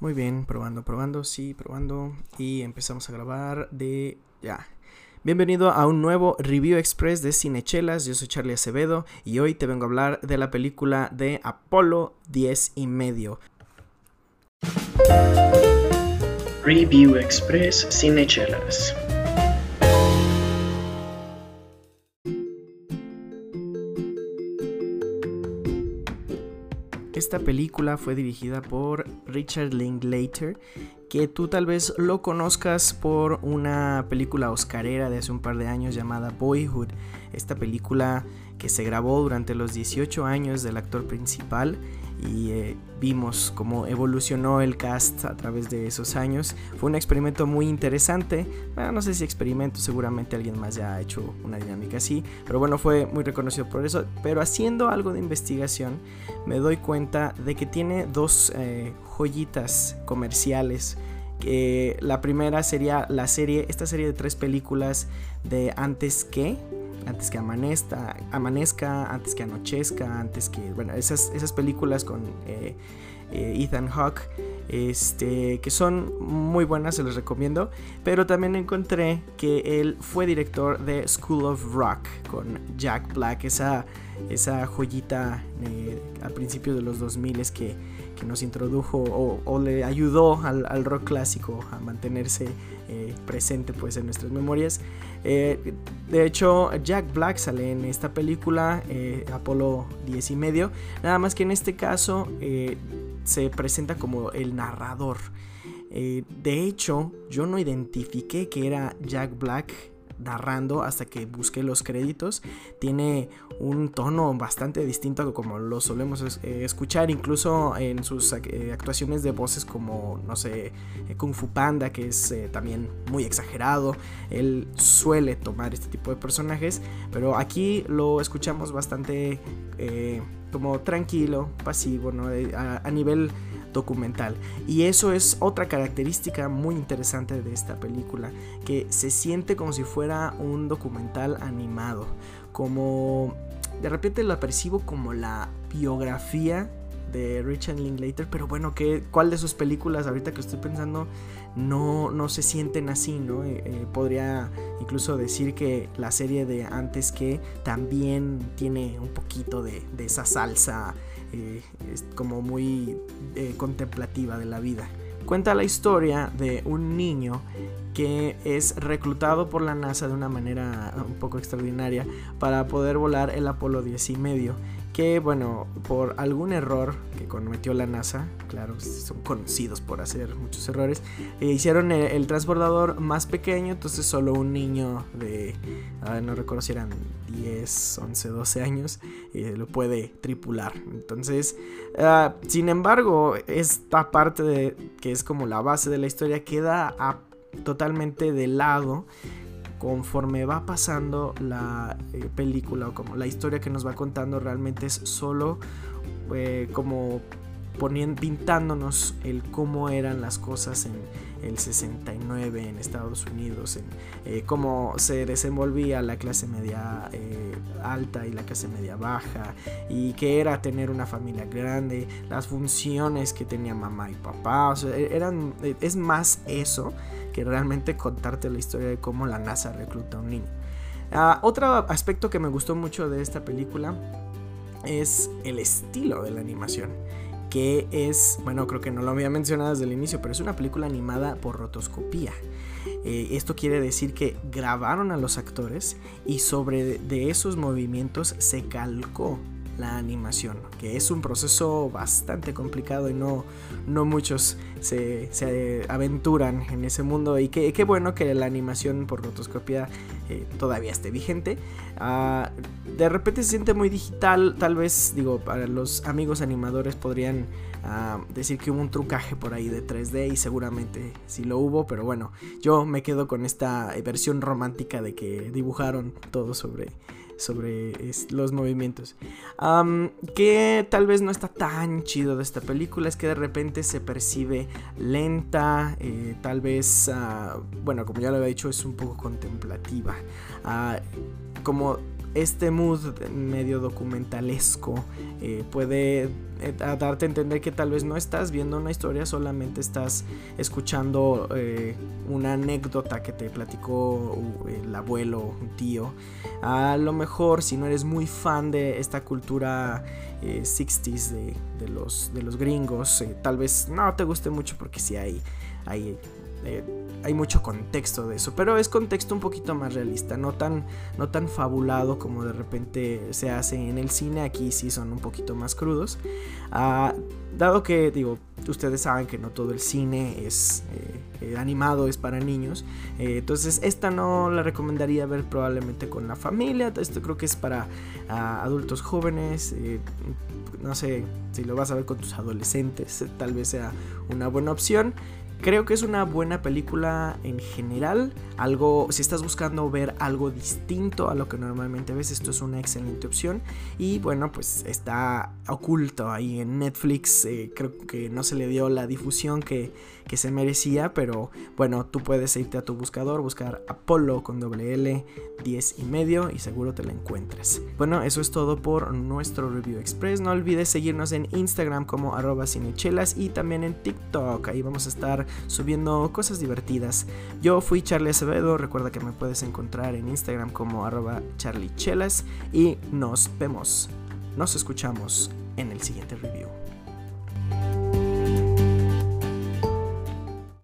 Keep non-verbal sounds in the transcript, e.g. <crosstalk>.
Muy bien, probando, probando, sí, probando. Y empezamos a grabar de ya. Bienvenido a un nuevo Review Express de Cinechelas. Yo soy Charlie Acevedo y hoy te vengo a hablar de la película de Apolo 10 y medio. Review Express Cinechelas. Esta película fue dirigida por Richard Linklater, que tú tal vez lo conozcas por una película oscarera de hace un par de años llamada Boyhood. Esta película que se grabó durante los 18 años del actor principal y eh, vimos cómo evolucionó el cast a través de esos años. Fue un experimento muy interesante. Bueno, no sé si experimento, seguramente alguien más ya ha hecho una dinámica así, pero bueno, fue muy reconocido por eso. Pero haciendo algo de investigación, me doy cuenta de que tiene dos eh, joyitas comerciales. Que la primera sería la serie, esta serie de tres películas de Antes que, antes que amanezca, amanezca, antes que anochezca, antes que, bueno, esas, esas películas con eh, eh, Ethan Hawke, este, que son muy buenas, se les recomiendo, pero también encontré que él fue director de School of Rock con Jack Black, esa, esa joyita eh, a principios de los 2000 que, que nos introdujo o, le ayudó al, rock clásico a mantenerse presente pues en nuestras memorias. Eh, de hecho, Jack Black sale en esta película, eh, Apolo 10 y medio. Nada más que en este caso eh, se presenta como el narrador. de hecho, yo no identifiqué que era Jack Black narrando hasta que busqué los créditos. Tiene un tono bastante distinto a como lo solemos eh, escuchar, incluso en sus eh, actuaciones de voces como, no sé, eh, Kung Fu Panda, que es también muy exagerado. Él suele tomar este tipo de personajes, pero aquí lo escuchamos bastante como tranquilo, pasivo, ¿no? a nivel documental. Y eso es otra característica muy interesante de esta película, que se siente como si fuera un documental animado, como de repente lo percibo como la biografía de Richard Linklater, pero bueno, ¿qué, ¿cuál de sus películas ahorita que estoy pensando no, no se sienten así, ¿no? Eh, eh, podría incluso decir que la serie de antes que también tiene un poquito de, de esa salsa eh, como muy contemplativa de la vida. Cuenta la historia de un niño que es reclutado por la NASA de una manera un poco extraordinaria para poder volar el Apolo 10 y medio bueno, por algún error que cometió la NASA, claro, son conocidos por hacer muchos errores, eh, hicieron el, transbordador más pequeño, entonces solo un niño de, no recuerdo si eran 10, 11, 12 años, eh, lo puede tripular. Entonces, ah, sin embargo, esta parte de, que es como la base de la historia queda totalmente de lado conforme va pasando la eh, película o como la historia que nos va contando realmente es solo eh, como poniendo, pintándonos el cómo eran las cosas en el 69 en Estados Unidos, en eh, cómo se desenvolvía la clase media alta y la clase media baja, y qué era tener una familia grande, las funciones que tenía mamá y papá, eran, es más eso que realmente contarte la historia de cómo la NASA recluta a un niño. Ah, otro aspecto que me gustó mucho de esta película es el estilo de la animación. Que es, bueno, creo que no lo había mencionado desde el inicio, pero es una película animada por rotoscopía. Eh, esto quiere decir que grabaron a los actores y sobre de esos movimientos se calcó la animación, que es un proceso bastante complicado y no, no muchos se, aventuran en ese mundo. Y qué, bueno que la animación por rotoscopia eh, todavía esté vigente. Ah, de repente se siente muy digital, tal vez, digo, para los amigos animadores podrían ah, decir que hubo un trucaje por ahí de 3D y seguramente sí lo hubo, pero bueno, yo me quedo con esta versión romántica de que dibujaron todo sobre sobre los movimientos. que tal vez no está tan chido de esta película es que de repente se percibe lenta, eh, tal vez, ah, bueno, como ya lo había dicho, es un poco contemplativa. Ah, como este mood medio documentalesco eh, puede eh, darte a entender que tal vez no estás viendo una historia, solamente estás escuchando eh, una anécdota que te platicó el abuelo, un tío. A lo mejor si no eres muy fan de esta cultura 60s de, los, de los gringos, tal vez no te guste mucho porque si hay, hay hay mucho contexto de eso, pero es contexto un poquito más realista, no tan, no tan fabulado como de repente se hace en el cine, aquí sí son un poquito más crudos. Ah, dado que, digo, ustedes saben que no todo el cine es eh, eh, animado, es para niños, eh, entonces esta no la recomendaría ver probablemente con la familia, esto creo que es para ah, adultos jóvenes, no sé si lo vas a ver con tus adolescentes, <laughs> tal vez sea una buena opción. Creo que es una buena película en general. Algo, si estás buscando ver algo distinto a lo que normalmente ves, esto es una excelente opción. Y bueno, pues está oculto ahí en Netflix. Eh, creo que no se le dio la difusión que, que, se merecía. Pero bueno, tú puedes irte a tu buscador, buscar Apolo con doble L 10 y medio y seguro te la encuentras. Bueno, eso es todo por nuestro Review Express. No olvides seguirnos en Instagram como arroba cinechelas y también en TikTok. Ahí vamos a estar subiendo cosas divertidas. Yo fui Charlie Acevedo, recuerda que me puedes encontrar en Instagram como arroba charliechelas y nos vemos, nos escuchamos en el siguiente review.